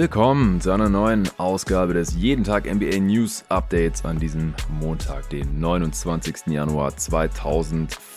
Willkommen zu einer neuen Ausgabe des Jeden Tag NBA News Updates an diesem Montag, den 29. Januar 2024.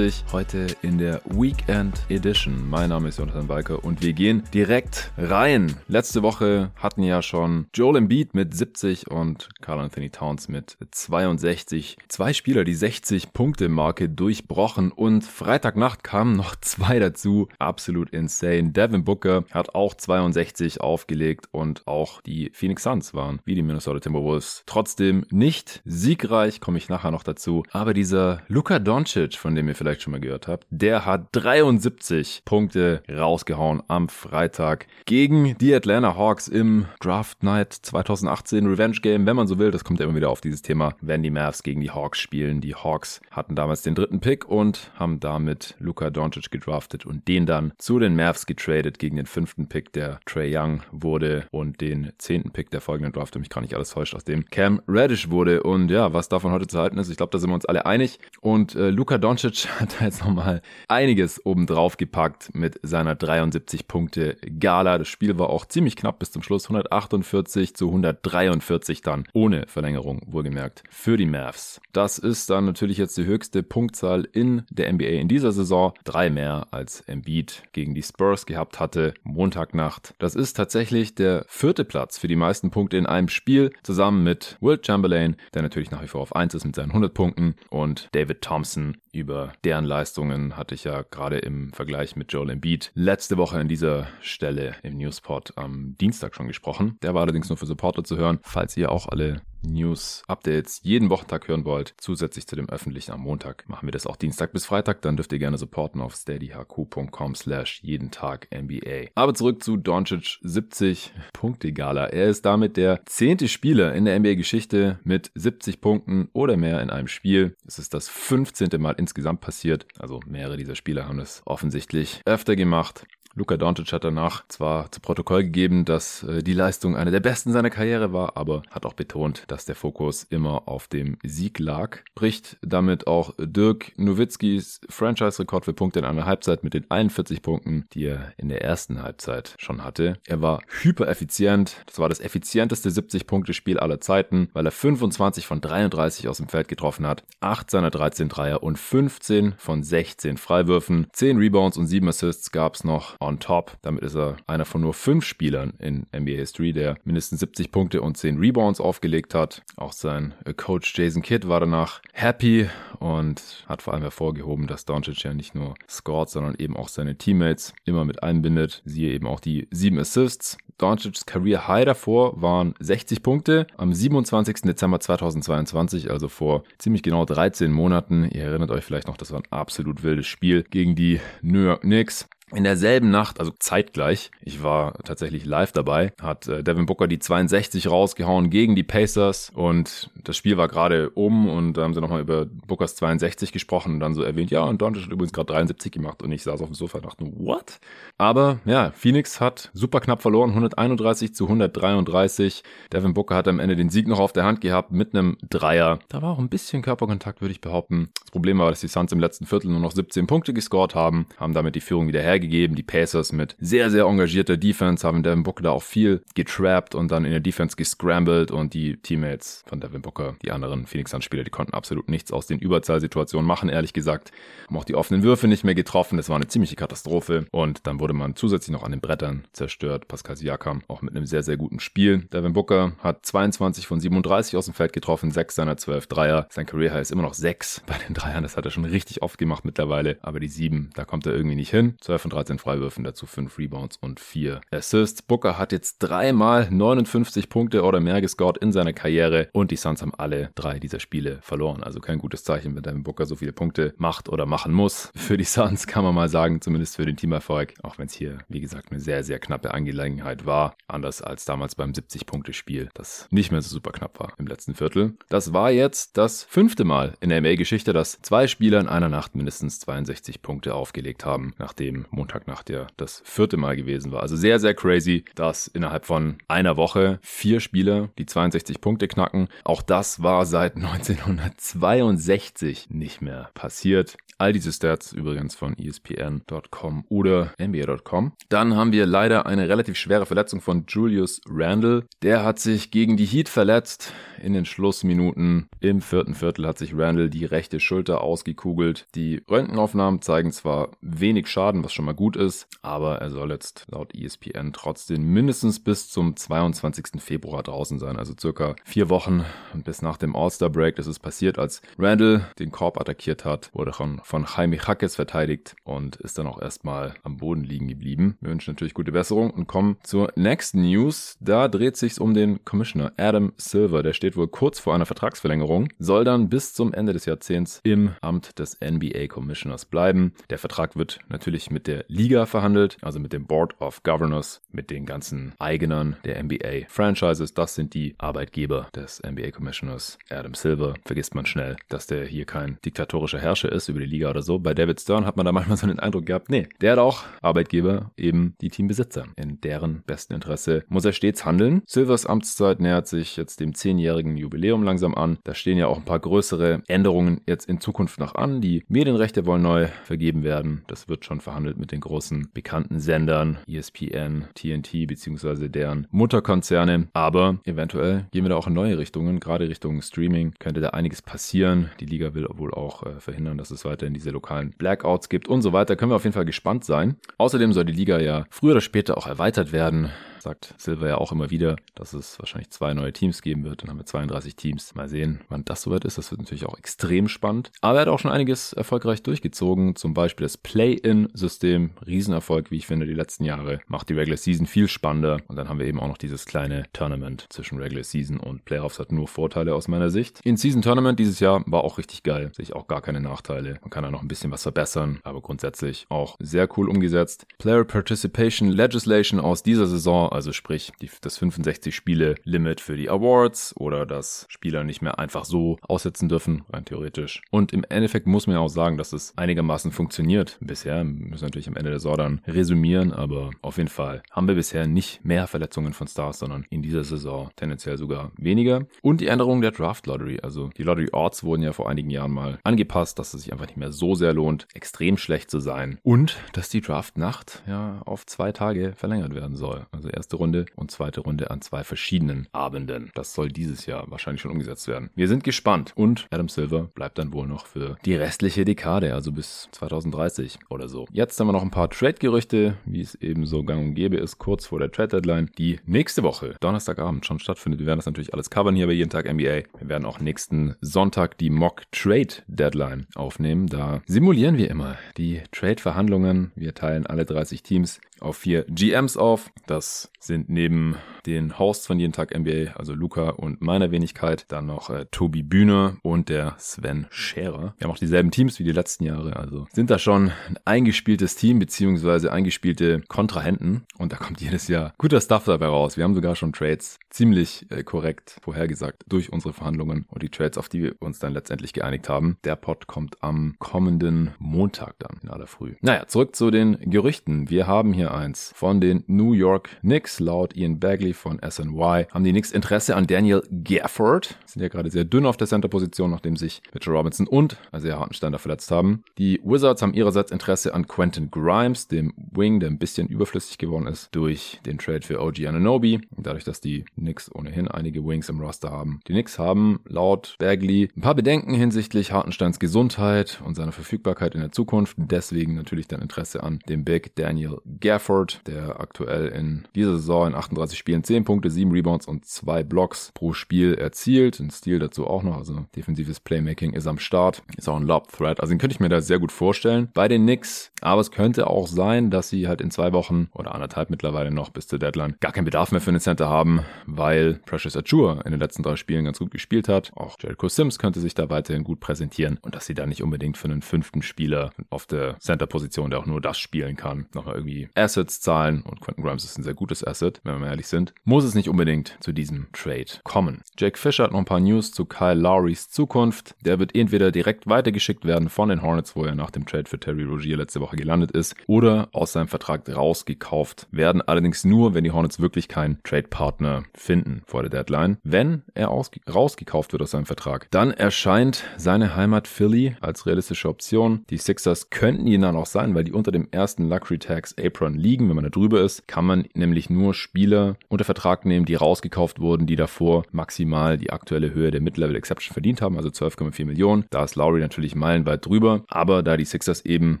Heute in der Weekend Edition. Mein Name ist Jonathan Balker und wir gehen direkt rein. Letzte Woche hatten ja schon Joel Embiid mit 70 und Carl Anthony Towns mit 62. Zwei Spieler, die 60 Punkte Marke durchbrochen und Freitagnacht kamen noch zwei dazu. Absolut insane. Devin Booker hat auch 62 auf aufgelegt und auch die Phoenix Suns waren, wie die Minnesota Timberwolves, trotzdem nicht siegreich, komme ich nachher noch dazu. Aber dieser Luka Doncic, von dem ihr vielleicht schon mal gehört habt, der hat 73 Punkte rausgehauen am Freitag gegen die Atlanta Hawks im Draft Night 2018 Revenge Game, wenn man so will. Das kommt ja immer wieder auf dieses Thema, wenn die Mavs gegen die Hawks spielen. Die Hawks hatten damals den dritten Pick und haben damit Luka Doncic gedraftet und den dann zu den Mavs getradet gegen den fünften Pick der Trey Young wurde und den zehnten Pick der folgenden Draft, wenn mich gar nicht alles täuscht, aus dem Cam Radish wurde. Und ja, was davon heute zu halten ist, ich glaube, da sind wir uns alle einig. Und äh, Luka Doncic hat da jetzt nochmal einiges obendrauf gepackt mit seiner 73 Punkte Gala. Das Spiel war auch ziemlich knapp bis zum Schluss. 148 zu 143 dann, ohne Verlängerung, wohlgemerkt, für die Mavs. Das ist dann natürlich jetzt die höchste Punktzahl in der NBA in dieser Saison. Drei mehr als Embiid gegen die Spurs gehabt hatte. Montagnacht. Das ist tatsächlich der vierte Platz für die meisten Punkte in einem Spiel, zusammen mit Will Chamberlain, der natürlich nach wie vor auf 1 ist mit seinen 100 Punkten, und David Thompson. Über deren Leistungen hatte ich ja gerade im Vergleich mit Joel Embiid letzte Woche an dieser Stelle im Newspot am Dienstag schon gesprochen. Der war allerdings nur für Supporter zu hören. Falls ihr auch alle News, Updates jeden Wochentag hören wollt, zusätzlich zu dem öffentlichen am Montag, machen wir das auch Dienstag bis Freitag. Dann dürft ihr gerne supporten auf steadyhq.com slash jeden Tag NBA. Aber zurück zu Doncic 70 Punkte Gala. Er ist damit der zehnte Spieler in der NBA-Geschichte mit 70 Punkten oder mehr in einem Spiel. Es ist das 15. Mal insgesamt passiert. Also mehrere dieser Spieler haben es offensichtlich öfter gemacht. Luka Doncic hat danach zwar zu Protokoll gegeben, dass äh, die Leistung eine der besten seiner Karriere war, aber hat auch betont, dass der Fokus immer auf dem Sieg lag. Bricht damit auch Dirk Nowitzkis Franchise-Rekord für Punkte in einer Halbzeit mit den 41 Punkten, die er in der ersten Halbzeit schon hatte. Er war hypereffizient. Das war das effizienteste 70-Punkte-Spiel aller Zeiten, weil er 25 von 33 aus dem Feld getroffen hat, 8 seiner 13 Dreier und 15 von 16 Freiwürfen. 10 Rebounds und 7 Assists gab es noch on top. Damit ist er einer von nur fünf Spielern in NBA History, der mindestens 70 Punkte und 10 Rebounds aufgelegt hat. Auch sein Coach Jason Kidd war danach happy und hat vor allem hervorgehoben, dass Doncic ja nicht nur scored, sondern eben auch seine Teammates immer mit einbindet. Siehe eben auch die sieben Assists. Doncic's Career High davor waren 60 Punkte am 27. Dezember 2022, also vor ziemlich genau 13 Monaten. Ihr erinnert euch vielleicht noch, das war ein absolut wildes Spiel gegen die New York Knicks. In derselben Nacht, also zeitgleich, ich war tatsächlich live dabei, hat äh, Devin Booker die 62 rausgehauen gegen die Pacers und das Spiel war gerade um und da haben sie nochmal über Bookers 62 gesprochen und dann so erwähnt, ja, und Doncic hat übrigens gerade 73 gemacht und ich saß auf dem Sofa und dachte, what? Aber ja, Phoenix hat super knapp verloren, 131 zu 133. Devin Booker hat am Ende den Sieg noch auf der Hand gehabt mit einem Dreier. Da war auch ein bisschen Körperkontakt, würde ich behaupten. Das Problem war, dass die Suns im letzten Viertel nur noch 17 Punkte gescored haben, haben damit die Führung wieder hergegeben gegeben. Die Pacers mit sehr, sehr engagierter Defense haben Devin Booker da auch viel getrappt und dann in der Defense gescrambled und die Teammates von Devin Booker, die anderen Phoenix Suns Spieler, die konnten absolut nichts aus den Überzahlsituationen machen, ehrlich gesagt. Haben auch die offenen Würfe nicht mehr getroffen. Das war eine ziemliche Katastrophe und dann wurde man zusätzlich noch an den Brettern zerstört. Pascal Siakam auch mit einem sehr, sehr guten Spiel. Devin Booker hat 22 von 37 aus dem Feld getroffen, 6 seiner 12 Dreier. Sein Career High ist immer noch 6 bei den Dreiern. Das hat er schon richtig oft gemacht mittlerweile. Aber die 7, da kommt er irgendwie nicht hin. 12 von von 13 Freiwürfen, dazu 5 Rebounds und 4 Assists. Booker hat jetzt dreimal 59 Punkte oder mehr gescored in seiner Karriere und die Suns haben alle drei dieser Spiele verloren. Also kein gutes Zeichen, wenn Devin Booker so viele Punkte macht oder machen muss. Für die Suns kann man mal sagen, zumindest für den Teamerfolg, auch wenn es hier, wie gesagt, eine sehr, sehr knappe Angelegenheit war. Anders als damals beim 70-Punkte-Spiel, das nicht mehr so super knapp war im letzten Viertel. Das war jetzt das fünfte Mal in der NBA-Geschichte, dass zwei Spieler in einer Nacht mindestens 62 Punkte aufgelegt haben, nachdem Montagnacht ja das vierte Mal gewesen war. Also sehr, sehr crazy, dass innerhalb von einer Woche vier Spieler die 62 Punkte knacken. Auch das war seit 1962 nicht mehr passiert. All diese Stats übrigens von ESPN.com oder NBA.com. Dann haben wir leider eine relativ schwere Verletzung von Julius Randle. Der hat sich gegen die Heat verletzt in den Schlussminuten. Im vierten Viertel hat sich Randle die rechte Schulter ausgekugelt. Die Röntgenaufnahmen zeigen zwar wenig Schaden, was schon mal gut ist, aber er soll jetzt laut ESPN trotzdem mindestens bis zum 22. Februar draußen sein, also circa vier Wochen bis nach dem All-Star-Break. Das ist passiert, als Randle den Korb attackiert hat, wurde von, von Jaime Jaques verteidigt und ist dann auch erstmal am Boden liegen geblieben. Wir wünschen natürlich gute Besserung und kommen zur nächsten News. Da dreht sich um den Commissioner Adam Silver. Der steht wohl kurz vor einer Vertragsverlängerung, soll dann bis zum Ende des Jahrzehnts im Amt des NBA Commissioners bleiben. Der Vertrag wird natürlich mit der Liga verhandelt, also mit dem Board of Governors, mit den ganzen Eignern der NBA Franchises. Das sind die Arbeitgeber des NBA Commissioners. Adam Silver vergisst man schnell, dass der hier kein diktatorischer Herrscher ist über die Liga oder so. Bei David Stern hat man da manchmal so den Eindruck gehabt, nee, der hat auch Arbeitgeber, eben die Teambesitzer. In deren besten Interesse muss er stets handeln. Silvers Amtszeit nähert sich jetzt dem zehnjährigen Jubiläum langsam an. Da stehen ja auch ein paar größere Änderungen jetzt in Zukunft noch an. Die Medienrechte wollen neu vergeben werden. Das wird schon verhandelt mit den großen bekannten Sendern, ESPN, TNT bzw. deren Mutterkonzerne. Aber eventuell gehen wir da auch in neue Richtungen, gerade Richtung Streaming könnte da einiges passieren. Die Liga will wohl auch äh, verhindern, dass es weiterhin diese lokalen Blackouts gibt und so weiter. Können wir auf jeden Fall gespannt sein. Außerdem soll die Liga ja früher oder später auch erweitert werden sagt Silver ja auch immer wieder, dass es wahrscheinlich zwei neue Teams geben wird. Dann haben wir 32 Teams. Mal sehen, wann das soweit ist. Das wird natürlich auch extrem spannend. Aber er hat auch schon einiges erfolgreich durchgezogen. Zum Beispiel das Play-In-System. Riesenerfolg, wie ich finde, die letzten Jahre. Macht die Regular Season viel spannender. Und dann haben wir eben auch noch dieses kleine Tournament zwischen Regular Season und Playoffs. Hat nur Vorteile aus meiner Sicht. In-Season Tournament dieses Jahr war auch richtig geil. Sehe ich auch gar keine Nachteile. Man kann da noch ein bisschen was verbessern. Aber grundsätzlich auch sehr cool umgesetzt. Player Participation Legislation aus dieser Saison also sprich die, das 65 Spiele Limit für die Awards oder dass Spieler nicht mehr einfach so aussetzen dürfen, rein theoretisch. Und im Endeffekt muss man ja auch sagen, dass es einigermaßen funktioniert. Bisher müssen wir natürlich am Ende der Saison dann resümieren, aber auf jeden Fall haben wir bisher nicht mehr Verletzungen von Stars, sondern in dieser Saison tendenziell sogar weniger. Und die Änderung der Draft Lottery, also die Lottery Odds wurden ja vor einigen Jahren mal angepasst, dass es sich einfach nicht mehr so sehr lohnt, extrem schlecht zu sein. Und dass die Draft Nacht ja auf zwei Tage verlängert werden soll. Also erste Runde und zweite Runde an zwei verschiedenen Abenden. Das soll dieses Jahr wahrscheinlich schon umgesetzt werden. Wir sind gespannt und Adam Silver bleibt dann wohl noch für die restliche Dekade, also bis 2030 oder so. Jetzt haben wir noch ein paar Trade-Gerüchte, wie es eben so gang und gäbe ist, kurz vor der Trade-Deadline, die nächste Woche, Donnerstagabend, schon stattfindet. Wir werden das natürlich alles covern hier bei Jeden Tag NBA. Wir werden auch nächsten Sonntag die Mock-Trade-Deadline aufnehmen. Da simulieren wir immer die Trade-Verhandlungen. Wir teilen alle 30 Teams auf vier GMs auf. Das sind neben den Hosts von Jeden Tag NBA, also Luca und meiner Wenigkeit, dann noch äh, Tobi Bühne und der Sven Scherer. Wir haben auch dieselben Teams wie die letzten Jahre, also sind da schon ein eingespieltes Team beziehungsweise eingespielte Kontrahenten und da kommt jedes Jahr guter Stuff dabei raus. Wir haben sogar schon Trades ziemlich äh, korrekt vorhergesagt durch unsere Verhandlungen und die Trades, auf die wir uns dann letztendlich geeinigt haben. Der Pod kommt am kommenden Montag dann in aller Früh. Naja, zurück zu den Gerüchten. Wir haben hier eins von den New York Knicks. Laut Ian Bagley von SNY haben die Knicks Interesse an Daniel Gafford. Sind ja gerade sehr dünn auf der Center-Position, nachdem sich Mitchell Robinson und sehr Hartensteiner verletzt haben. Die Wizards haben ihrerseits Interesse an Quentin Grimes, dem Wing, der ein bisschen überflüssig geworden ist durch den Trade für OG Ananobi. Dadurch, dass die Knicks ohnehin einige Wings im Roster haben. Die Knicks haben laut Bagley ein paar Bedenken hinsichtlich Hartensteins Gesundheit und seiner Verfügbarkeit in der Zukunft. Deswegen natürlich dann Interesse an dem Big Daniel Gafford, der aktuell in dieser Saison in 38 Spielen 10 Punkte, 7 Rebounds und 2 Blocks pro Spiel erzielt. Ein Stil dazu auch noch, also defensives Playmaking ist am Start. Ist auch ein Lob-Threat. Also den könnte ich mir da sehr gut vorstellen bei den Knicks. Aber es könnte auch sein, dass sie halt in zwei Wochen oder anderthalb mittlerweile noch bis zur Deadline gar keinen Bedarf mehr für einen Center haben, weil Precious Achua in den letzten drei Spielen ganz gut gespielt hat. Auch Jericho Sims könnte sich da weiterhin gut präsentieren und dass sie da nicht unbedingt für einen fünften Spieler auf der Center-Position, der auch nur das spielen kann, nochmal irgendwie Assets zahlen. Und Quentin Grimes ist ein sehr gutes Asset, wenn wir mal ehrlich sind. muss es nicht unbedingt zu diesem Trade kommen. Jake Fisher hat noch ein paar News zu Kyle Lowrys Zukunft. Der wird entweder direkt weitergeschickt werden von den Hornets, wo er nach dem Trade für Terry Rogier letzte Woche gelandet ist, oder aus seinem Vertrag rausgekauft werden. Allerdings nur, wenn die Hornets wirklich keinen Trade-Partner finden vor der Deadline. Wenn er rausgekauft wird aus seinem Vertrag, dann erscheint seine Heimat Philly als realistische Option. Die Sixers könnten ihn dann auch sein, weil die unter dem ersten Luxury Tax Apron liegen. Wenn man da drüber ist, kann man nämlich nur Spieler unter Vertrag nehmen, die rausgekauft wurden, die davor maximal die aktuelle Höhe der Mid-Level Exception verdient haben, also 12,4 Millionen. Da ist Lowry natürlich meilenweit drüber, aber da die Sixers eben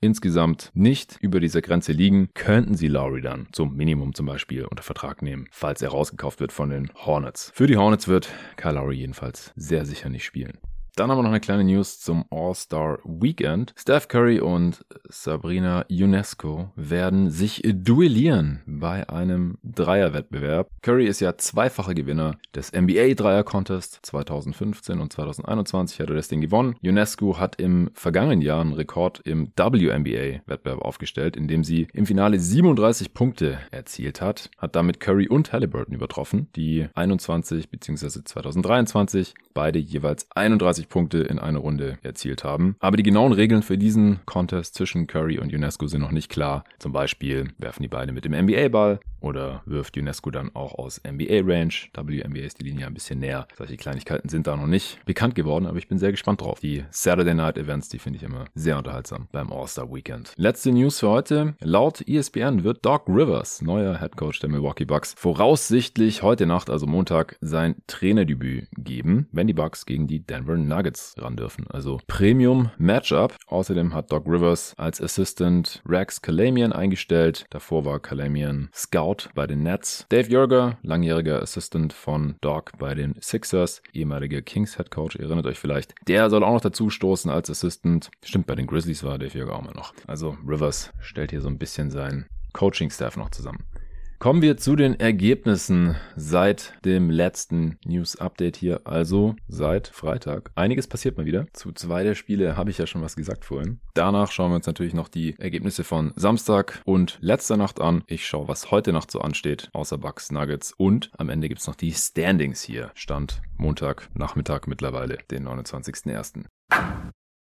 insgesamt nicht über dieser Grenze liegen, könnten sie Lowry dann zum Minimum zum Beispiel unter Vertrag nehmen, falls er rausgekauft wird von den Hornets. Für die Hornets wird Kyle Lowry jedenfalls sehr sicher nicht spielen. Dann haben wir noch eine kleine News zum All-Star Weekend. Steph Curry und Sabrina UNESCO werden sich duellieren bei einem Dreierwettbewerb. Curry ist ja zweifacher Gewinner des NBA Dreier Contest 2015 und 2021 hat er das Ding gewonnen. UNESCO hat im vergangenen Jahr einen Rekord im WNBA Wettbewerb aufgestellt, indem sie im Finale 37 Punkte erzielt hat, hat damit Curry und Halliburton übertroffen, die 21 bzw. 2023 beide jeweils 31 Punkte in einer Runde erzielt haben. Aber die genauen Regeln für diesen Contest zwischen Curry und UNESCO sind noch nicht klar. Zum Beispiel werfen die beide mit dem NBA-Ball oder wirft UNESCO dann auch aus NBA-Range. WNBA ist die Linie ein bisschen näher. Solche Kleinigkeiten sind da noch nicht bekannt geworden, aber ich bin sehr gespannt drauf. Die Saturday Night Events, die finde ich immer sehr unterhaltsam beim All-Star Weekend. Letzte News für heute. Laut ESPN wird Doc Rivers, neuer Head Coach der Milwaukee Bucks, voraussichtlich heute Nacht, also Montag, sein Trainerdebüt geben, wenn die Bucks gegen die Denver Nuggets ran dürfen. Also Premium Matchup. Außerdem hat Doc Rivers als Assistant Rex Kalamian eingestellt. Davor war Kalamian Scout bei den Nets. Dave Jurger, langjähriger Assistant von Doc bei den Sixers, ehemaliger Kings Head Coach, erinnert euch vielleicht. Der soll auch noch dazu stoßen als Assistant. Stimmt, bei den Grizzlies war Dave Jurger auch mal noch. Also Rivers stellt hier so ein bisschen seinen Coaching-Staff noch zusammen. Kommen wir zu den Ergebnissen seit dem letzten News-Update hier, also seit Freitag. Einiges passiert mal wieder. Zu zwei der Spiele habe ich ja schon was gesagt vorhin. Danach schauen wir uns natürlich noch die Ergebnisse von Samstag und letzter Nacht an. Ich schaue, was heute Nacht so ansteht, außer Bucks, Nuggets und am Ende gibt es noch die Standings hier. Stand Montag, Nachmittag mittlerweile, den 29.01.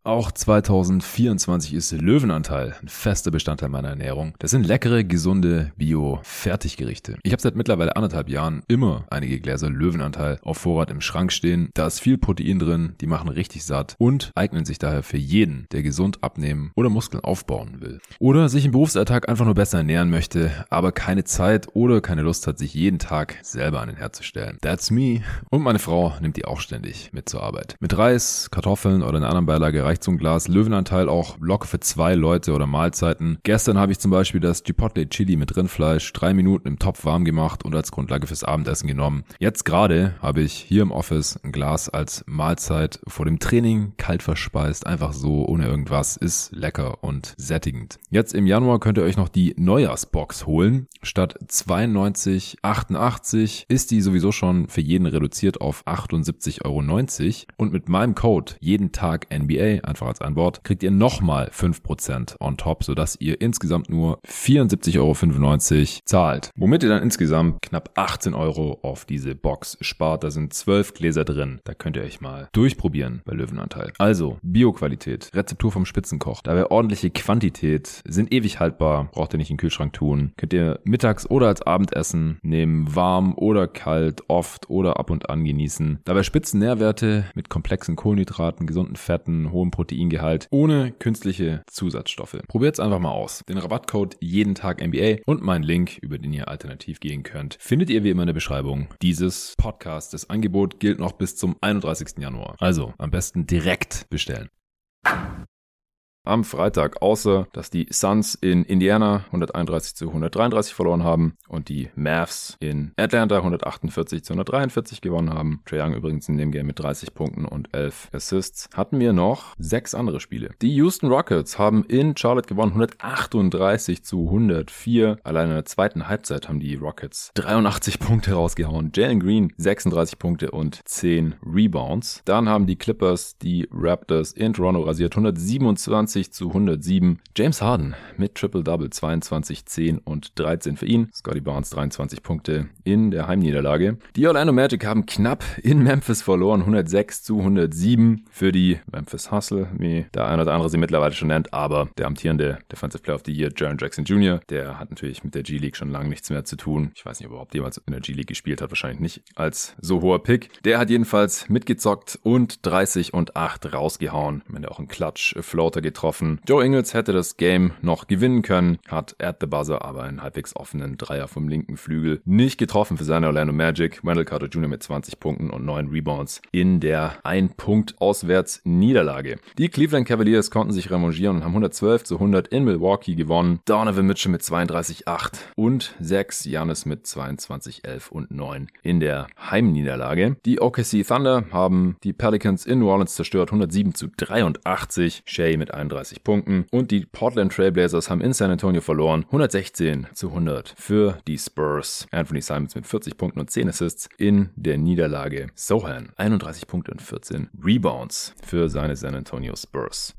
Auch 2024 ist Löwenanteil ein fester Bestandteil meiner Ernährung. Das sind leckere, gesunde Bio-Fertiggerichte. Ich habe seit mittlerweile anderthalb Jahren immer einige Gläser Löwenanteil auf Vorrat im Schrank stehen. Da ist viel Protein drin, die machen richtig satt und eignen sich daher für jeden, der gesund abnehmen oder Muskeln aufbauen will. Oder sich im Berufsalltag einfach nur besser ernähren möchte, aber keine Zeit oder keine Lust hat, sich jeden Tag selber an den Herd zu stellen. That's me. Und meine Frau nimmt die auch ständig mit zur Arbeit. Mit Reis, Kartoffeln oder einer anderen Beilage reicht so ein Glas Löwenanteil auch locker für zwei Leute oder Mahlzeiten. Gestern habe ich zum Beispiel das Chipotle Chili mit Rindfleisch drei Minuten im Topf warm gemacht und als Grundlage fürs Abendessen genommen. Jetzt gerade habe ich hier im Office ein Glas als Mahlzeit vor dem Training kalt verspeist, einfach so ohne irgendwas, ist lecker und sättigend. Jetzt im Januar könnt ihr euch noch die Neujahrsbox holen. Statt 92,88 ist die sowieso schon für jeden reduziert auf 78,90 Euro und mit meinem Code jeden Tag NBA einfach als ein Wort, kriegt ihr nochmal 5% on top, sodass ihr insgesamt nur 74,95 Euro zahlt. Womit ihr dann insgesamt knapp 18 Euro auf diese Box spart. Da sind 12 Gläser drin. Da könnt ihr euch mal durchprobieren bei Löwenanteil. Also, Bioqualität, Rezeptur vom Spitzenkoch, dabei ordentliche Quantität, sind ewig haltbar, braucht ihr nicht in den Kühlschrank tun. Könnt ihr mittags oder als Abendessen nehmen, warm oder kalt, oft oder ab und an genießen. Dabei spitzen Nährwerte mit komplexen Kohlenhydraten, gesunden Fetten, hohem Proteingehalt ohne künstliche Zusatzstoffe. Probiert's einfach mal aus. Den Rabattcode jeden Tag MBA und meinen Link, über den ihr alternativ gehen könnt, findet ihr wie immer in der Beschreibung dieses Podcasts. Das Angebot gilt noch bis zum 31. Januar. Also am besten direkt bestellen am Freitag, außer dass die Suns in Indiana 131 zu 133 verloren haben und die Mavs in Atlanta 148 zu 143 gewonnen haben. Trae Young übrigens in dem Game mit 30 Punkten und 11 Assists. Hatten wir noch sechs andere Spiele. Die Houston Rockets haben in Charlotte gewonnen 138 zu 104. Allein in der zweiten Halbzeit haben die Rockets 83 Punkte rausgehauen. Jalen Green 36 Punkte und 10 Rebounds. Dann haben die Clippers die Raptors in Toronto rasiert 127 130 zu 107. James Harden mit Triple-Double 22, 10 und 13 für ihn. Scotty Barnes 23 Punkte in der Heimniederlage. Die Orlando Magic haben knapp in Memphis verloren, 106 zu 107 für die Memphis Hustle, wie der eine oder andere sie mittlerweile schon nennt, aber der amtierende Defensive Player of the Year, Jaron Jackson Jr., der hat natürlich mit der G-League schon lange nichts mehr zu tun. Ich weiß nicht, ob er überhaupt jemals in der G-League gespielt hat, wahrscheinlich nicht als so hoher Pick. Der hat jedenfalls mitgezockt und 30 und 8 rausgehauen. Am Ende auch einen Klatsch-Floater getroffen. Joe Ingles hätte das Game noch gewinnen können, hat at the buzzer aber einen halbwegs offenen Dreier vom linken Flügel nicht getroffen für seine Orlando Magic. Wendell Carter Jr. mit 20 Punkten und 9 Rebounds in der ein Punkt auswärts Niederlage. Die Cleveland Cavaliers konnten sich revanchieren und haben 112 zu 100 in Milwaukee gewonnen. Donovan Mitchell mit 32 8 und 6 Janis mit 22 11 und 9 in der Heimniederlage. Die OKC Thunder haben die Pelicans in New Orleans zerstört 107 zu 83. Shea mit 31 Punkten und die Portland Trailblazers haben in San Antonio verloren 116 zu 100 für die Spurs. Anthony Simons mit 40 Punkten und 10 Assists in der Niederlage. Sohan 31 Punkte und 14 Rebounds für seine San Antonio Spurs.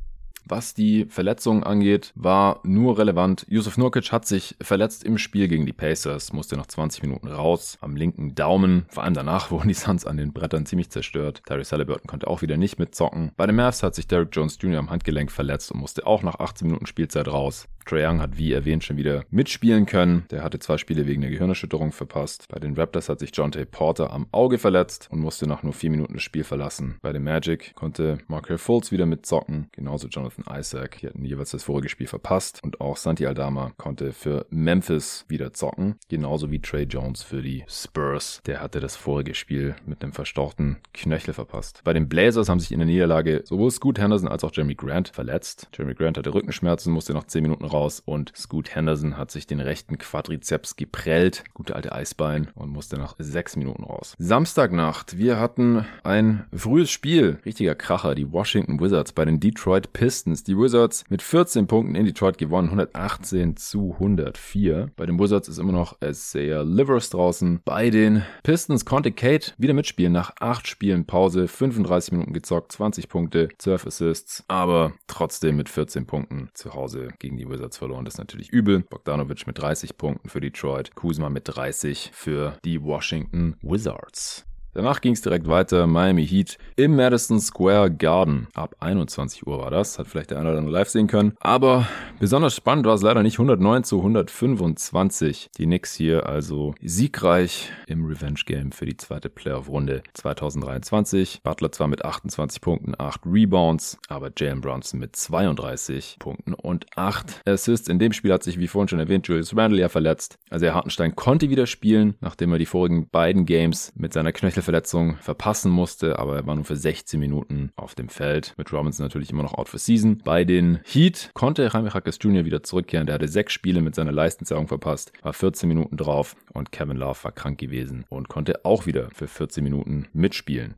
Was die Verletzungen angeht, war nur relevant. Yusuf Nurkic hat sich verletzt im Spiel gegen die Pacers, musste nach 20 Minuten raus am linken Daumen. Vor allem danach wurden die Suns an den Brettern ziemlich zerstört. Tyrese Halliburton konnte auch wieder nicht mitzocken. Bei den Mavs hat sich Derek Jones Jr. am Handgelenk verletzt und musste auch nach 18 Minuten Spielzeit raus. Trae Young hat, wie erwähnt, schon wieder mitspielen können. Der hatte zwei Spiele wegen der Gehirnerschütterung verpasst. Bei den Raptors hat sich John T. Porter am Auge verletzt und musste nach nur vier Minuten das Spiel verlassen. Bei den Magic konnte Markel Fultz wieder mitzocken, genauso Jonathan Isaac. Die hatten jeweils das vorige Spiel verpasst. Und auch Santi Aldama konnte für Memphis wieder zocken, genauso wie Trey Jones für die Spurs. Der hatte das vorige Spiel mit einem verstauchten Knöchel verpasst. Bei den Blazers haben sich in der Niederlage sowohl Scoot Henderson als auch Jeremy Grant verletzt. Jeremy Grant hatte Rückenschmerzen, musste nach 10 Minuten raus und Scoot Henderson hat sich den rechten Quadrizeps geprellt. Gute alte Eisbein und musste nach 6 Minuten raus. Samstagnacht, wir hatten ein frühes Spiel. Richtiger Kracher, die Washington Wizards bei den Detroit Pistons. Die Wizards mit 14 Punkten in Detroit gewonnen, 118 zu 104. Bei den Wizards ist immer noch Isaiah Livers draußen. Bei den Pistons konnte Kate wieder mitspielen nach 8 Spielen Pause, 35 Minuten gezockt, 20 Punkte, 12 Assists, aber trotzdem mit 14 Punkten zu Hause gegen die Wizards verloren. Das ist natürlich übel. Bogdanovic mit 30 Punkten für Detroit, Kuzma mit 30 für die Washington Wizards. Danach ging es direkt weiter. Miami Heat im Madison Square Garden. Ab 21 Uhr war das. Hat vielleicht der eine oder andere live sehen können. Aber besonders spannend war es leider nicht. 109 zu 125. Die Knicks hier also siegreich im Revenge Game für die zweite Playoff-Runde 2023. Butler zwar mit 28 Punkten, 8 Rebounds, aber Jalen Bronson mit 32 Punkten und 8 Assists. In dem Spiel hat sich, wie vorhin schon erwähnt, Julius Randle ja verletzt. Also der Hartenstein konnte wieder spielen, nachdem er die vorigen beiden Games mit seiner Knöchel Verletzung verpassen musste, aber er war nur für 16 Minuten auf dem Feld. Mit Robinson natürlich immer noch out for season. Bei den Heat konnte Jaime Hackers Jr. wieder zurückkehren. Der hatte sechs Spiele mit seiner Leistenzerrung verpasst, war 14 Minuten drauf und Kevin Love war krank gewesen und konnte auch wieder für 14 Minuten mitspielen.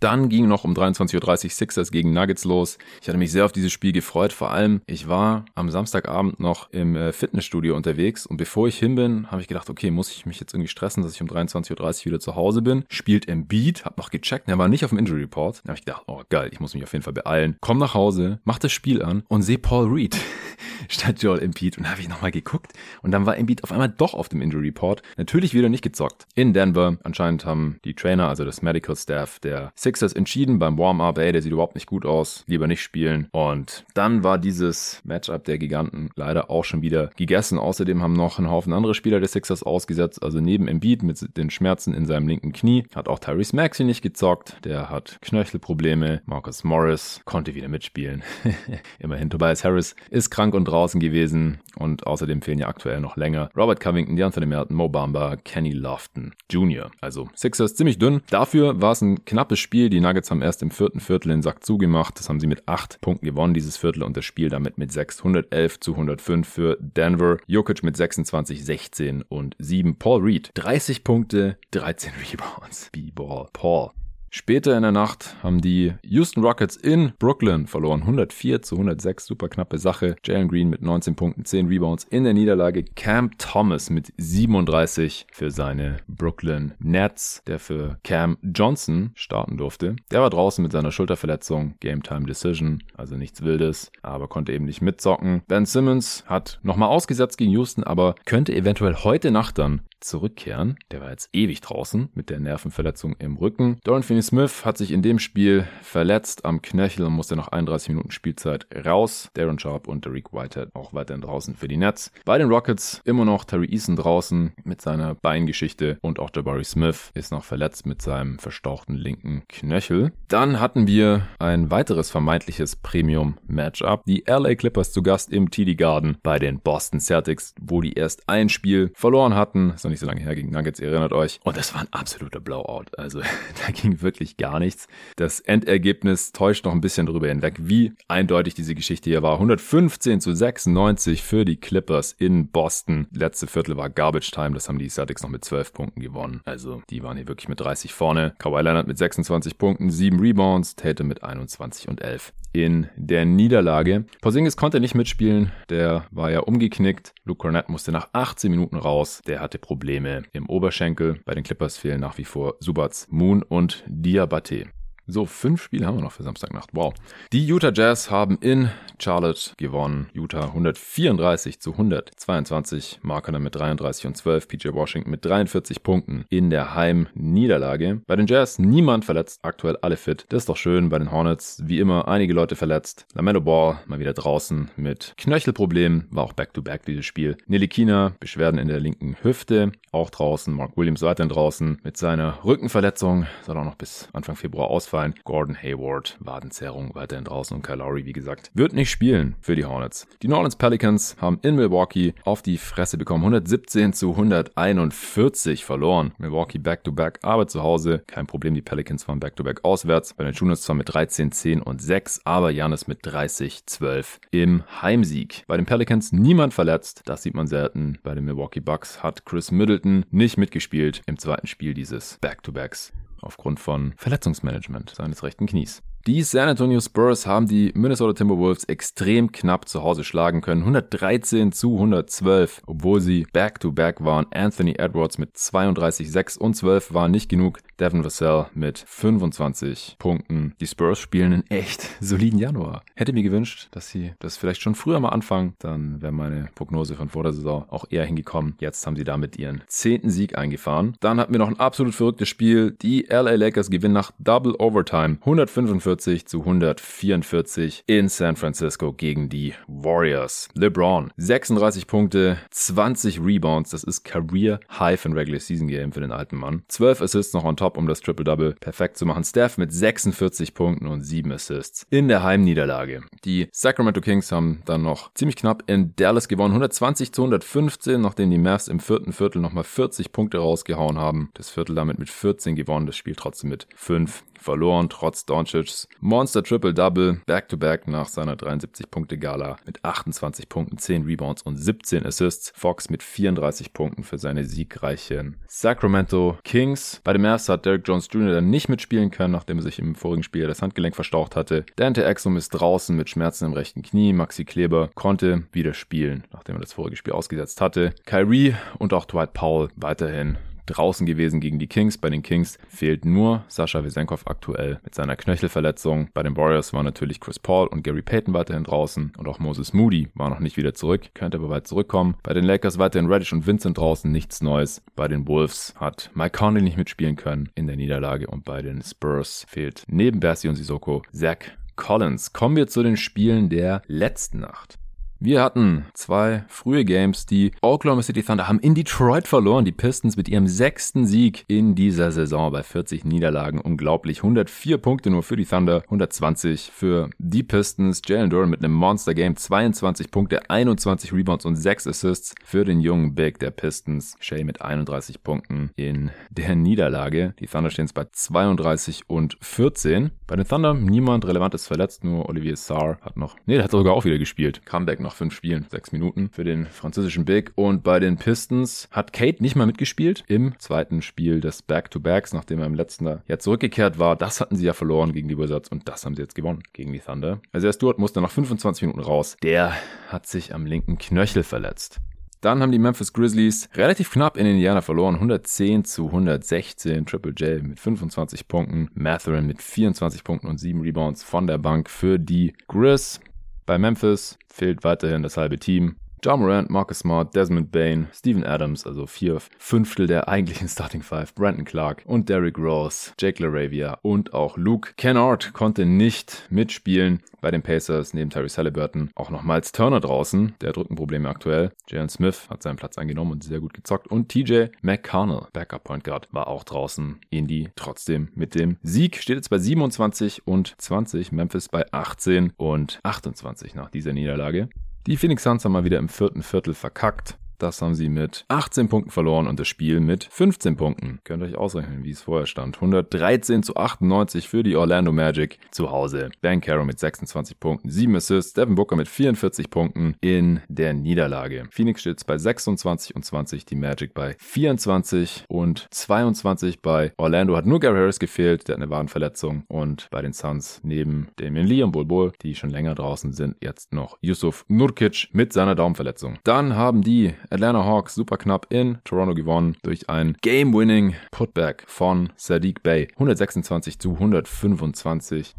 Dann ging noch um 23.30 Uhr Sixers gegen Nuggets los. Ich hatte mich sehr auf dieses Spiel gefreut. Vor allem, ich war am Samstagabend noch im äh, Fitnessstudio unterwegs und bevor ich hin bin, habe ich gedacht, okay, muss ich mich jetzt irgendwie stressen, dass ich um 23.30 Uhr wieder zu Hause bin. Spielt im Beat, hab noch gecheckt, er war nicht auf dem Injury Report. Da habe ich gedacht, oh geil, ich muss mich auf jeden Fall beeilen. Komm nach Hause, mach das Spiel an und sehe Paul Reed statt Joel Embiid. Und da habe ich nochmal geguckt und dann war Embiid auf einmal doch auf dem Injury Report. Natürlich wieder nicht gezockt. In Denver, anscheinend haben die Trainer, also das Medical Staff der Sixers entschieden beim Warm-Up, ey, der sieht überhaupt nicht gut aus, lieber nicht spielen. Und dann war dieses Matchup der Giganten leider auch schon wieder gegessen. Außerdem haben noch ein Haufen andere Spieler der Sixers ausgesetzt, also neben Embiid mit den Schmerzen in seinem linken Knie, hat auch Tyrese Maxey nicht gezockt, der hat Knöchelprobleme. Marcus Morris konnte wieder mitspielen. Immerhin Tobias Harris ist krank und draußen gewesen und außerdem fehlen ja aktuell noch länger Robert Covington, Deontay Merton, Mo Bamba, Kenny Lofton Jr. Also Sixers ziemlich dünn. Dafür war es ein knappes Spiel. Die Nuggets haben erst im vierten Viertel den Sack zugemacht. Das haben sie mit acht Punkten gewonnen, dieses Viertel und das Spiel damit mit 6, 111 zu 105 für Denver. Jokic mit 26, 16 und 7. Paul Reed 30 Punkte, 13 Rebounds. B-Ball Paul. Später in der Nacht haben die Houston Rockets in Brooklyn verloren. 104 zu 106, super knappe Sache. Jalen Green mit 19 Punkten, 10 Rebounds in der Niederlage. Cam Thomas mit 37 für seine Brooklyn Nets, der für Cam Johnson starten durfte. Der war draußen mit seiner Schulterverletzung, Game Time Decision, also nichts Wildes, aber konnte eben nicht mitzocken. Ben Simmons hat nochmal ausgesetzt gegen Houston, aber könnte eventuell heute Nacht dann zurückkehren. Der war jetzt ewig draußen mit der Nervenverletzung im Rücken. Dorian Finney-Smith hat sich in dem Spiel verletzt am Knöchel und musste nach 31 Minuten Spielzeit raus. Darren Sharp und Derek Whitehead auch weiterhin draußen für die Nets. Bei den Rockets immer noch Terry Eason draußen mit seiner Beingeschichte und auch Jabari Smith ist noch verletzt mit seinem verstauchten linken Knöchel. Dann hatten wir ein weiteres vermeintliches Premium-Matchup. Die LA Clippers zu Gast im TD Garden bei den Boston Celtics, wo die erst ein Spiel verloren hatten, ist noch nicht so lange her gegen Nuggets, ihr erinnert euch. Und das war ein absoluter Blowout. Also da ging wirklich gar nichts. Das Endergebnis täuscht noch ein bisschen darüber hinweg, wie eindeutig diese Geschichte hier war. 115 zu 96 für die Clippers in Boston. Letzte Viertel war Garbage Time, das haben die Celtics noch mit 12 Punkten gewonnen. Also die waren hier wirklich mit 30 vorne. Kawhi Leonard mit 26 Punkten, 7 Rebounds, Tate mit 21 und 11 in der Niederlage. Porzingis konnte nicht mitspielen, der war ja umgeknickt. Luke Cornett musste nach 18 Minuten raus. Der hatte Probleme im Oberschenkel. Bei den Clippers fehlen nach wie vor Subats, Moon und Diabate. So, fünf Spiele haben wir noch für Samstagnacht. Wow. Die Utah Jazz haben in Charlotte gewonnen. Utah 134 zu 122. Marker mit 33 und 12. PJ Washington mit 43 Punkten in der Heimniederlage. Bei den Jazz niemand verletzt. Aktuell alle fit. Das ist doch schön. Bei den Hornets wie immer einige Leute verletzt. LaMelo Ball mal wieder draußen mit Knöchelproblemen. War auch Back-to-Back -back dieses Spiel. Nelikina Beschwerden in der linken Hüfte. Auch draußen. Mark Williams weiterhin draußen mit seiner Rückenverletzung. Soll auch noch bis Anfang Februar ausfallen ausfallen. Gordon Hayward, Wadenzerrung weiterhin draußen und Kyle Lowry, wie gesagt, wird nicht spielen für die Hornets. Die New Orleans Pelicans haben in Milwaukee auf die Fresse bekommen. 117 zu 141 verloren. Milwaukee back-to-back, -back, aber zu Hause kein Problem. Die Pelicans waren back-to-back -back auswärts. Bei den Junos zwar mit 13, 10 und 6, aber Janis mit 30, 12 im Heimsieg. Bei den Pelicans niemand verletzt. Das sieht man selten. Bei den Milwaukee Bucks hat Chris Middleton nicht mitgespielt im zweiten Spiel dieses Back-to-Backs aufgrund von Verletzungsmanagement seines rechten Knies. Die San Antonio Spurs haben die Minnesota Timberwolves extrem knapp zu Hause schlagen können. 113 zu 112, obwohl sie back-to-back -back waren. Anthony Edwards mit 32, 6 und 12 waren nicht genug. Devin Vassell mit 25 Punkten. Die Spurs spielen einen echt soliden Januar. Hätte mir gewünscht, dass sie das vielleicht schon früher mal anfangen. Dann wäre meine Prognose von vor der Saison auch eher hingekommen. Jetzt haben sie damit ihren zehnten Sieg eingefahren. Dann hatten wir noch ein absolut verrücktes Spiel. Die LA Lakers gewinnen nach Double Overtime. 145 145 zu 144 in San Francisco gegen die Warriors. LeBron 36 Punkte, 20 Rebounds, das ist Career High für ein Regular Season Game für den alten Mann. 12 Assists noch on top, um das Triple-Double perfekt zu machen. Steph mit 46 Punkten und 7 Assists in der Heimniederlage. Die Sacramento Kings haben dann noch ziemlich knapp in Dallas gewonnen, 120 zu 115, nachdem die Mavs im vierten Viertel nochmal 40 Punkte rausgehauen haben. Das Viertel damit mit 14 gewonnen, das Spiel trotzdem mit 5 verloren, trotz Doncic's Monster Triple-Double, Back-to-Back nach seiner 73-Punkte-Gala mit 28 Punkten, 10 Rebounds und 17 Assists. Fox mit 34 Punkten für seine siegreichen Sacramento Kings. Bei dem Mavs hat Derek Jones Jr. dann nicht mitspielen können, nachdem er sich im vorigen Spiel das Handgelenk verstaucht hatte. Dante Exum ist draußen mit Schmerzen im rechten Knie. Maxi Kleber konnte wieder spielen, nachdem er das vorige Spiel ausgesetzt hatte. Kyrie und auch Dwight Powell weiterhin draußen gewesen gegen die Kings. Bei den Kings fehlt nur Sascha Wesenkov aktuell mit seiner Knöchelverletzung. Bei den Warriors waren natürlich Chris Paul und Gary Payton weiterhin draußen und auch Moses Moody war noch nicht wieder zurück, könnte aber bald zurückkommen. Bei den Lakers weiterhin Reddish und Vincent draußen, nichts Neues. Bei den Wolves hat Mike Conley nicht mitspielen können in der Niederlage und bei den Spurs fehlt neben Bersi und Sissoko Zach Collins. Kommen wir zu den Spielen der letzten Nacht. Wir hatten zwei frühe Games. Die Oklahoma City Thunder haben in Detroit verloren. Die Pistons mit ihrem sechsten Sieg in dieser Saison bei 40 Niederlagen. Unglaublich. 104 Punkte nur für die Thunder, 120 für die Pistons. Jalen Duran mit einem Monster Game, 22 Punkte, 21 Rebounds und 6 Assists für den jungen Big der Pistons. Shay mit 31 Punkten in der Niederlage. Die Thunder stehen jetzt bei 32 und 14. Bei den Thunder niemand Relevantes verletzt, nur Olivier Sarr hat noch, nee, der hat sogar auch wieder gespielt. Comeback noch nach fünf Spielen, sechs Minuten für den französischen Big. Und bei den Pistons hat Kate nicht mal mitgespielt im zweiten Spiel des Back-to-Backs, nachdem er im letzten Jahr ja zurückgekehrt war. Das hatten sie ja verloren gegen die Wizards und das haben sie jetzt gewonnen gegen die Thunder. Also erst Stewart musste nach 25 Minuten raus. Der hat sich am linken Knöchel verletzt. Dann haben die Memphis Grizzlies relativ knapp in Indiana verloren. 110 zu 116. Triple J mit 25 Punkten. Matherin mit 24 Punkten und 7 Rebounds von der Bank für die Grizz. Bei Memphis fehlt weiterhin das halbe Team. John Morant, Marcus Smart, Desmond Bain, Steven Adams, also vier Fünftel der eigentlichen Starting Five, Brandon Clark und Derrick Rose, Jake LaRavia und auch Luke Kennard konnte nicht mitspielen bei den Pacers neben Terry Halliburton. Auch noch Miles Turner draußen, der hat Rückenprobleme aktuell. Jalen Smith hat seinen Platz eingenommen und sehr gut gezockt. Und TJ McConnell, Backup Point Guard, war auch draußen. Indy trotzdem mit dem Sieg. Steht jetzt bei 27 und 20. Memphis bei 18 und 28 nach dieser Niederlage. Die Phoenix Suns haben mal wieder im vierten Viertel verkackt. Das haben sie mit 18 Punkten verloren und das Spiel mit 15 Punkten. Könnt ihr euch ausrechnen, wie es vorher stand. 113 zu 98 für die Orlando Magic zu Hause. Dan Caro mit 26 Punkten, 7 Assists, Devin Booker mit 44 Punkten in der Niederlage. Phoenix steht bei 26 und 20, die Magic bei 24 und 22 bei Orlando hat nur Gary Harris gefehlt, der hat eine Wadenverletzung und bei den Suns neben Damian Lee und Bol, die schon länger draußen sind, jetzt noch Yusuf Nurkic mit seiner Daumenverletzung. Dann haben die Atlanta Hawks super knapp in Toronto gewonnen durch ein Game-Winning Putback von Sadiq Bay. 126 zu 125.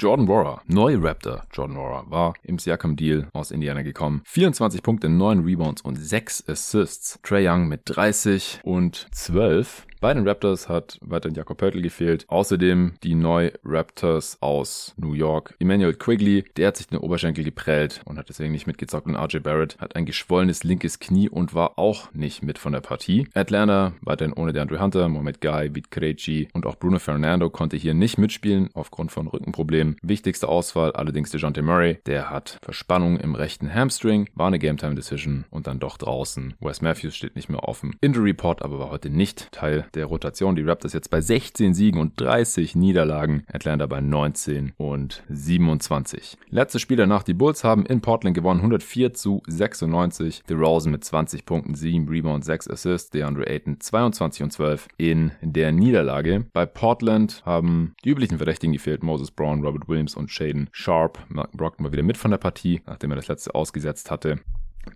Jordan Wara, neue Raptor Jordan Wara, war im Siakam-Deal aus Indiana gekommen. 24 Punkte, 9 Rebounds und 6 Assists. Trey Young mit 30 und 12. Bei den Raptors hat weiterhin Jakob Pörtl gefehlt. Außerdem die Neu-Raptors aus New York. Emmanuel Quigley, der hat sich den Oberschenkel geprellt und hat deswegen nicht mitgezockt. Und RJ Barrett hat ein geschwollenes linkes Knie und war auch nicht mit von der Partie. Atlanta weiterhin ohne DeAndre Hunter, Mohamed Guy, Vit Krejci und auch Bruno Fernando konnte hier nicht mitspielen aufgrund von Rückenproblemen. Wichtigste Auswahl allerdings DeJounte Murray. Der hat Verspannung im rechten Hamstring, war eine Game-Time-Decision und dann doch draußen. Wes Matthews steht nicht mehr offen. Injury Report aber war heute nicht Teil der Rotation. Die Raptors jetzt bei 16 Siegen und 30 Niederlagen. Atlanta bei 19 und 27. Letztes Spiel danach. Die Bulls haben in Portland gewonnen. 104 zu 96. DeRozan mit 20 Punkten, 7 Rebounds, 6 Assists. DeAndre Ayton 22 und 12 in der Niederlage. Bei Portland haben die üblichen Verdächtigen gefehlt. Moses Brown, Robert Williams und Shaden Sharp. Mark Brockton mal wieder mit von der Partie, nachdem er das letzte ausgesetzt hatte.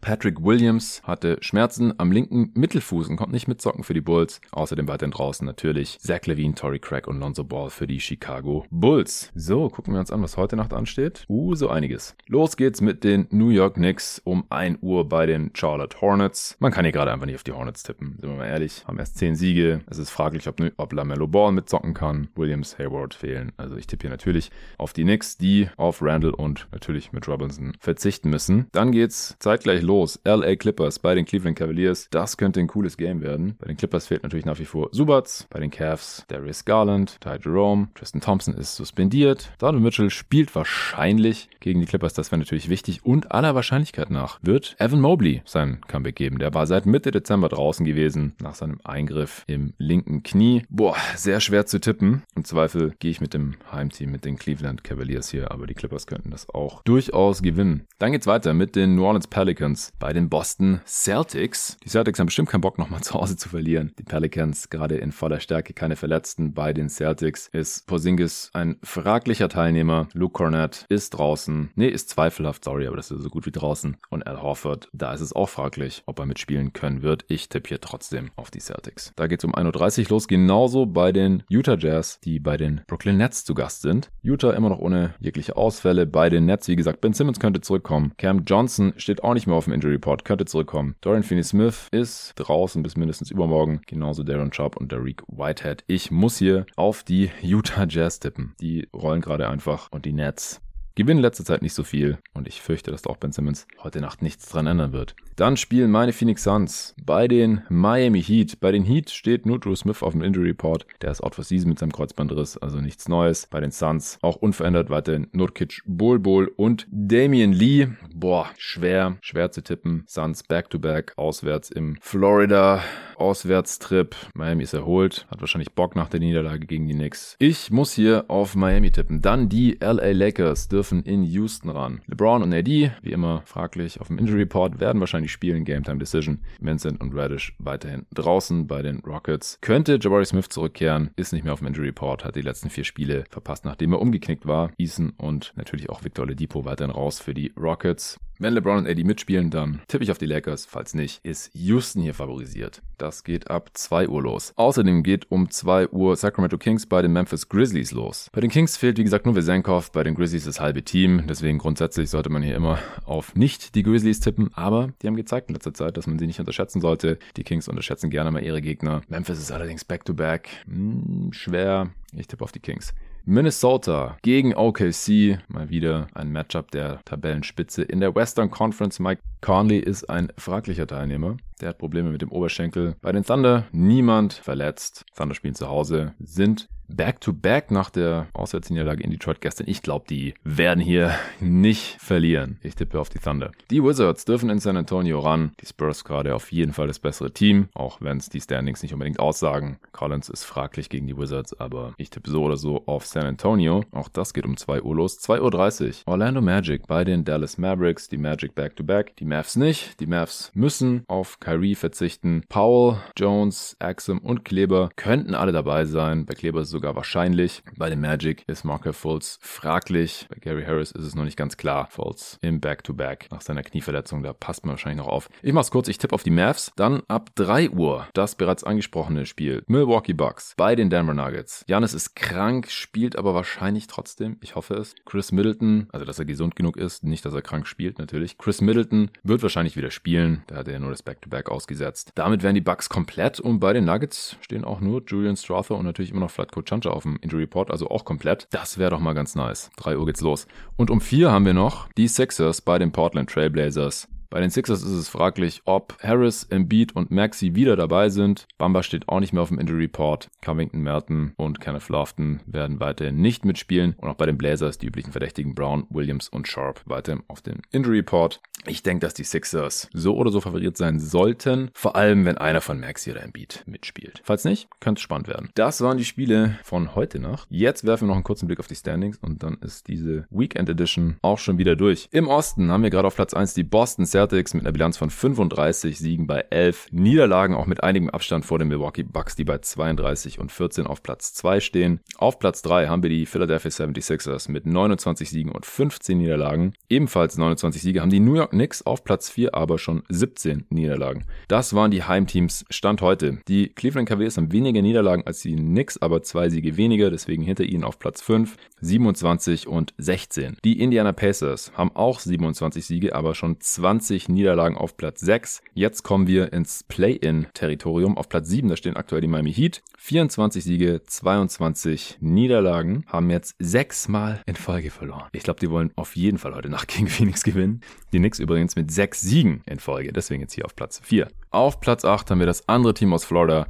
Patrick Williams hatte Schmerzen am linken Mittelfuß und konnte nicht mitzocken für die Bulls. Außerdem weiterhin draußen natürlich Zach Levine, Tory Craig und Lonzo Ball für die Chicago Bulls. So, gucken wir uns an, was heute Nacht ansteht. Uh, so einiges. Los geht's mit den New York Knicks um 1 Uhr bei den Charlotte Hornets. Man kann hier gerade einfach nicht auf die Hornets tippen, sind wir mal ehrlich. Haben erst 10 Siege. Es ist fraglich, ob, ob LaMelo Ball mitzocken kann. Williams, Hayward fehlen. Also ich tippe hier natürlich auf die Knicks, die auf Randall und natürlich mit Robinson verzichten müssen. Dann geht's zeitgleich los. LA Clippers bei den Cleveland Cavaliers. Das könnte ein cooles Game werden. Bei den Clippers fehlt natürlich nach wie vor Subats. Bei den Cavs Darius Garland, Ty Jerome, Tristan Thompson ist suspendiert. Donovan Mitchell spielt wahrscheinlich gegen die Clippers. Das wäre natürlich wichtig. Und aller Wahrscheinlichkeit nach wird Evan Mobley sein Comeback geben. Der war seit Mitte Dezember draußen gewesen nach seinem Eingriff im linken Knie. Boah, sehr schwer zu tippen. Im Zweifel gehe ich mit dem Heimteam, mit den Cleveland Cavaliers hier. Aber die Clippers könnten das auch durchaus gewinnen. Dann geht's weiter mit den New Orleans Pelicans bei den Boston Celtics. Die Celtics haben bestimmt keinen Bock, nochmal zu Hause zu verlieren. Die Pelicans gerade in voller Stärke, keine Verletzten. Bei den Celtics ist Porzingis ein fraglicher Teilnehmer. Luke Cornett ist draußen. Nee, ist zweifelhaft, sorry, aber das ist so gut wie draußen. Und Al Horford, da ist es auch fraglich, ob er mitspielen können wird. Ich tippe hier trotzdem auf die Celtics. Da geht es um 1.30 Uhr los, genauso bei den Utah Jazz, die bei den Brooklyn Nets zu Gast sind. Utah immer noch ohne jegliche Ausfälle. Bei den Nets, wie gesagt, Ben Simmons könnte zurückkommen. Cam Johnson steht auch nicht mehr auf dem Injury Report, könnte zurückkommen. Dorian Finney-Smith ist draußen bis mindestens übermorgen. Genauso Darren Sharp und Derek Whitehead. Ich muss hier auf die Utah Jazz tippen. Die rollen gerade einfach und die Nets gewinnen letzte Zeit nicht so viel und ich fürchte, dass auch Ben Simmons heute Nacht nichts dran ändern wird. Dann spielen meine Phoenix Suns bei den Miami Heat. Bei den Heat steht nur Drew Smith auf dem Injury Report. Der ist out for season mit seinem Kreuzbandriss, also nichts Neues. Bei den Suns auch unverändert weiterhin Nurkic, Bol und Damian Lee. Boah, schwer, schwer zu tippen. Suns back-to-back, -back, auswärts im Florida. Auswärtstrip. Miami ist erholt, hat wahrscheinlich Bock nach der Niederlage gegen die Knicks. Ich muss hier auf Miami tippen. Dann die LA Lakers dürfen in Houston ran. LeBron und AD, wie immer fraglich auf dem Injury Report, werden wahrscheinlich spielen. Game Time Decision. Vincent und Radish weiterhin draußen bei den Rockets. Könnte Jabari Smith zurückkehren, ist nicht mehr auf dem Injury Report, hat die letzten vier Spiele verpasst, nachdem er umgeknickt war. Eason und natürlich auch Victor Oladipo weiterhin raus für die Rockets. Wenn LeBron und AD mitspielen, dann tippe ich auf die Lakers. Falls nicht, ist Houston hier favorisiert. Das geht ab 2 Uhr los. Außerdem geht um 2 Uhr Sacramento Kings bei den Memphis Grizzlies los. Bei den Kings fehlt, wie gesagt, nur Vesenkov. Bei den Grizzlies das halbe Team. Deswegen grundsätzlich sollte man hier immer auf nicht die Grizzlies tippen. Aber die haben gezeigt in letzter Zeit, dass man sie nicht unterschätzen sollte. Die Kings unterschätzen gerne mal ihre Gegner. Memphis ist allerdings back-to-back. -back. Hm, schwer. Ich tippe auf die Kings. Minnesota gegen OKC. Mal wieder ein Matchup der Tabellenspitze in der Western Conference. Mike Conley ist ein fraglicher Teilnehmer. Der hat Probleme mit dem Oberschenkel. Bei den Thunder niemand verletzt. Thunder spielen zu Hause, sind Back-to-Back -back nach der Auswärtsniederlage in Detroit gestern. Ich glaube, die werden hier nicht verlieren. Ich tippe auf die Thunder. Die Wizards dürfen in San Antonio ran. Die Spurs gerade auf jeden Fall das bessere Team, auch wenn es die Standings nicht unbedingt aussagen. Collins ist fraglich gegen die Wizards, aber ich tippe so oder so auf San Antonio. Auch das geht um 2 Uhr los. 2.30 Uhr. Orlando Magic bei den Dallas Mavericks. Die Magic Back-to-Back. -back. Die Mavs nicht. Die Mavs müssen auf Kyrie verzichten. Powell, Jones, Axum und Kleber könnten alle dabei sein. Bei Kleber ist sogar wahrscheinlich. Bei den Magic ist Marker Fultz fraglich. Bei Gary Harris ist es noch nicht ganz klar. Fultz im Back-to-Back -Back nach seiner Knieverletzung, da passt man wahrscheinlich noch auf. Ich mach's kurz, ich tippe auf die Mavs. Dann ab 3 Uhr das bereits angesprochene Spiel. Milwaukee Bucks bei den Denver Nuggets. Janis ist krank, spielt aber wahrscheinlich trotzdem. Ich hoffe es. Chris Middleton, also dass er gesund genug ist, nicht, dass er krank spielt natürlich. Chris Middleton wird wahrscheinlich wieder spielen. Da hat er ja nur das Back-to-Back -Back ausgesetzt. Damit wären die Bucks komplett und bei den Nuggets stehen auch nur Julian Strother und natürlich immer noch Flatco Chancha auf dem Injury Report, also auch komplett. Das wäre doch mal ganz nice. 3 Uhr geht's los. Und um 4 haben wir noch die Sixers bei den Portland Trailblazers. Bei den Sixers ist es fraglich, ob Harris, Embiid und Maxi wieder dabei sind. Bamba steht auch nicht mehr auf dem Injury Report. Covington, Merton und Kenneth Lofton werden weiterhin nicht mitspielen. Und auch bei den Blazers die üblichen Verdächtigen Brown, Williams und Sharp weiterhin auf dem Injury Report. Ich denke, dass die Sixers so oder so favoriert sein sollten. Vor allem, wenn einer von Maxi oder Embiid mitspielt. Falls nicht, könnte es spannend werden. Das waren die Spiele von heute Nacht. Jetzt werfen wir noch einen kurzen Blick auf die Standings und dann ist diese Weekend Edition auch schon wieder durch. Im Osten haben wir gerade auf Platz 1 die Boston Celtics mit einer Bilanz von 35 Siegen bei 11 Niederlagen, auch mit einigem Abstand vor den Milwaukee Bucks, die bei 32 und 14 auf Platz 2 stehen. Auf Platz 3 haben wir die Philadelphia 76ers mit 29 Siegen und 15 Niederlagen. Ebenfalls 29 Siege haben die New York Knicks auf Platz 4, aber schon 17 Niederlagen. Das waren die Heimteams Stand heute. Die Cleveland Cavaliers haben weniger Niederlagen als die Knicks, aber zwei Siege weniger, deswegen hinter ihnen auf Platz 5, 27 und 16. Die Indiana Pacers haben auch 27 Siege, aber schon 20 20 Niederlagen auf Platz 6. Jetzt kommen wir ins Play-In-Territorium. Auf Platz 7, da stehen aktuell die Miami Heat. 24 Siege, 22 Niederlagen, haben jetzt sechsmal in Folge verloren. Ich glaube, die wollen auf jeden Fall heute Nacht gegen Phoenix gewinnen. Die Knicks übrigens mit sechs Siegen in Folge, deswegen jetzt hier auf Platz 4. Auf Platz 8 haben wir das andere Team aus Florida,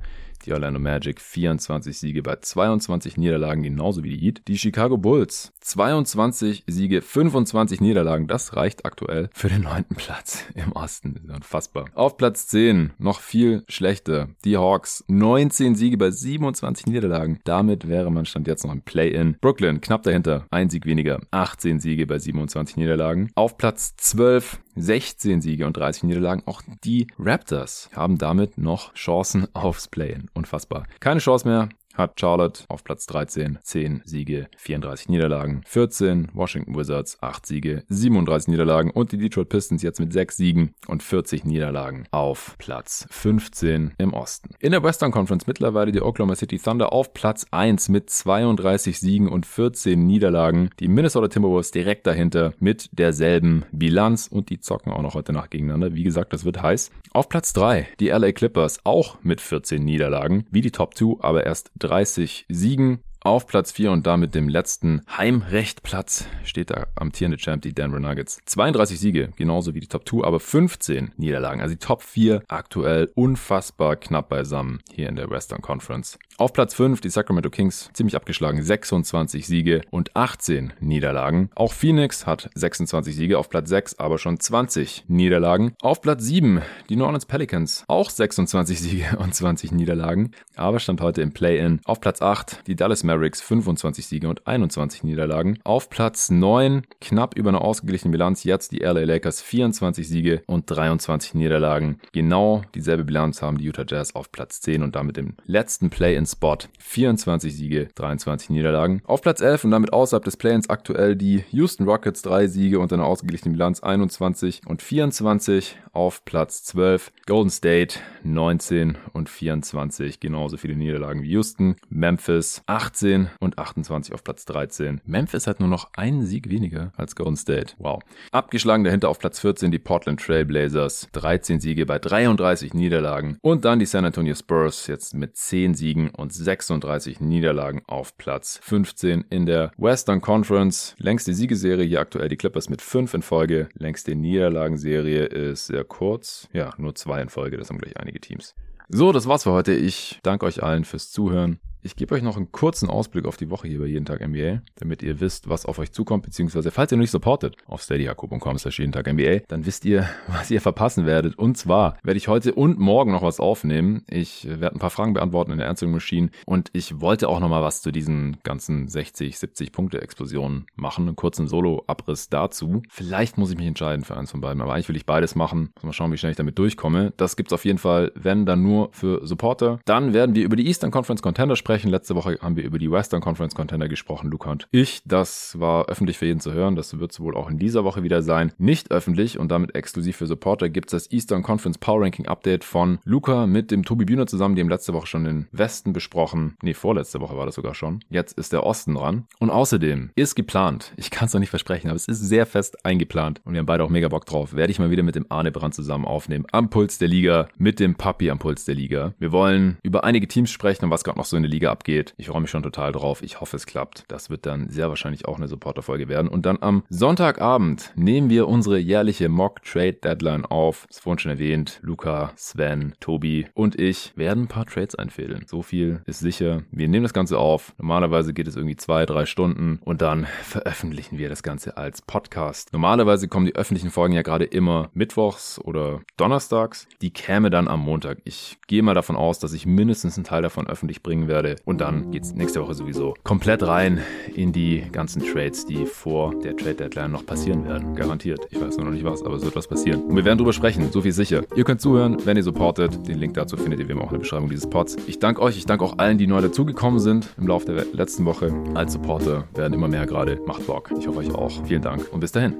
die Orlando Magic 24 Siege bei 22 Niederlagen, genauso wie die Heat. Die Chicago Bulls 22 Siege, 25 Niederlagen. Das reicht aktuell für den neunten Platz im Osten. Unfassbar. Auf Platz 10 noch viel schlechter. Die Hawks 19 Siege bei 27 Niederlagen. Damit wäre man stand jetzt noch im Play-In. Brooklyn knapp dahinter. Ein Sieg weniger. 18 Siege bei 27 Niederlagen. Auf Platz 12 16 Siege und 30 Niederlagen. Auch die Raptors haben damit noch Chancen aufs Play-In. Unfassbar. Keine Chance mehr hat Charlotte auf Platz 13 10 Siege, 34 Niederlagen, 14 Washington Wizards 8 Siege, 37 Niederlagen und die Detroit Pistons jetzt mit 6 Siegen und 40 Niederlagen auf Platz 15 im Osten. In der Western Conference mittlerweile die Oklahoma City Thunder auf Platz 1 mit 32 Siegen und 14 Niederlagen. Die Minnesota Timberwolves direkt dahinter mit derselben Bilanz und die zocken auch noch heute Nacht gegeneinander. Wie gesagt, das wird heiß. Auf Platz 3 die LA Clippers auch mit 14 Niederlagen, wie die Top 2, aber erst 30 Siegen. Auf Platz 4 und damit dem letzten Heimrechtplatz steht der amtierende Champ, die Denver Nuggets. 32 Siege, genauso wie die Top 2, aber 15 Niederlagen. Also die Top 4 aktuell unfassbar knapp beisammen hier in der Western Conference. Auf Platz 5 die Sacramento Kings, ziemlich abgeschlagen, 26 Siege und 18 Niederlagen. Auch Phoenix hat 26 Siege auf Platz 6, aber schon 20 Niederlagen. Auf Platz 7 die New Orleans Pelicans, auch 26 Siege und 20 Niederlagen, aber stand heute im Play-In. Auf Platz 8 die Dallas Mavericks Mavericks 25 Siege und 21 Niederlagen. Auf Platz 9, knapp über eine ausgeglichene Bilanz, jetzt die LA Lakers 24 Siege und 23 Niederlagen. Genau dieselbe Bilanz haben die Utah Jazz auf Platz 10 und damit im letzten Play-in-Spot 24 Siege, 23 Niederlagen. Auf Platz 11 und damit außerhalb des Play-ins aktuell die Houston Rockets 3 Siege und eine ausgeglichene Bilanz 21 und 24. Auf Platz 12 Golden State 19 und 24, genauso viele Niederlagen wie Houston. Memphis 18 und 28 auf Platz 13. Memphis hat nur noch einen Sieg weniger als Golden State. Wow. Abgeschlagen dahinter auf Platz 14 die Portland Trail Blazers. 13 Siege bei 33 Niederlagen. Und dann die San Antonio Spurs jetzt mit 10 Siegen und 36 Niederlagen auf Platz 15 in der Western Conference. Längste Siegeserie hier aktuell die Clippers mit 5 in Folge. Längste Niederlagenserie ist sehr kurz. Ja, nur 2 in Folge. Das haben gleich einige Teams. So, das war's für heute. Ich danke euch allen fürs Zuhören. Ich gebe euch noch einen kurzen Ausblick auf die Woche hier bei Jeden Tag NBA, damit ihr wisst, was auf euch zukommt, beziehungsweise falls ihr noch nicht supportet auf steadyhako.com slash jeden Tag NBA, dann wisst ihr, was ihr verpassen werdet. Und zwar werde ich heute und morgen noch was aufnehmen. Ich werde ein paar Fragen beantworten in der Answering Machine und ich wollte auch noch mal was zu diesen ganzen 60, 70 Punkte Explosionen machen, einen kurzen Solo-Abriss dazu. Vielleicht muss ich mich entscheiden für eins von beiden, aber eigentlich will ich beides machen. Mal schauen, wie schnell ich damit durchkomme. Das gibt's auf jeden Fall, wenn dann nur für Supporter. Dann werden wir über die Eastern Conference Contender sprechen sprechen. Letzte Woche haben wir über die Western Conference Contender gesprochen, Luca und ich. Das war öffentlich für jeden zu hören. Das wird wohl auch in dieser Woche wieder sein. Nicht öffentlich und damit exklusiv für Supporter gibt es das Eastern Conference Power Ranking Update von Luca mit dem Tobi Bühner zusammen. Die haben letzte Woche schon den Westen besprochen. Nee, vorletzte Woche war das sogar schon. Jetzt ist der Osten dran. Und außerdem ist geplant, ich kann es noch nicht versprechen, aber es ist sehr fest eingeplant und wir haben beide auch mega Bock drauf, werde ich mal wieder mit dem Arne Brand zusammen aufnehmen. Am Puls der Liga, mit dem Papi am Puls der Liga. Wir wollen über einige Teams sprechen und was gerade noch so in der Liga Liga abgeht. Ich freue mich schon total drauf. Ich hoffe, es klappt. Das wird dann sehr wahrscheinlich auch eine Supporter-Folge werden. Und dann am Sonntagabend nehmen wir unsere jährliche Mock Trade Deadline auf. Das vorhin schon erwähnt. Luca, Sven, Tobi und ich werden ein paar Trades einfädeln. So viel ist sicher. Wir nehmen das Ganze auf. Normalerweise geht es irgendwie zwei, drei Stunden und dann veröffentlichen wir das Ganze als Podcast. Normalerweise kommen die öffentlichen Folgen ja gerade immer mittwochs oder donnerstags. Die käme dann am Montag. Ich gehe mal davon aus, dass ich mindestens einen Teil davon öffentlich bringen werde und dann geht es nächste Woche sowieso komplett rein in die ganzen Trades, die vor der Trade Deadline noch passieren werden. Garantiert. Ich weiß nur noch nicht was, aber es wird was passieren. Und wir werden drüber sprechen, so viel sicher. Ihr könnt zuhören, wenn ihr supportet. Den Link dazu findet ihr wie immer auch in der Beschreibung dieses Pods. Ich danke euch, ich danke auch allen, die neu dazugekommen sind im Laufe der letzten Woche. Als Supporter werden immer mehr gerade. Macht Bock. Ich hoffe euch auch. Vielen Dank und bis dahin.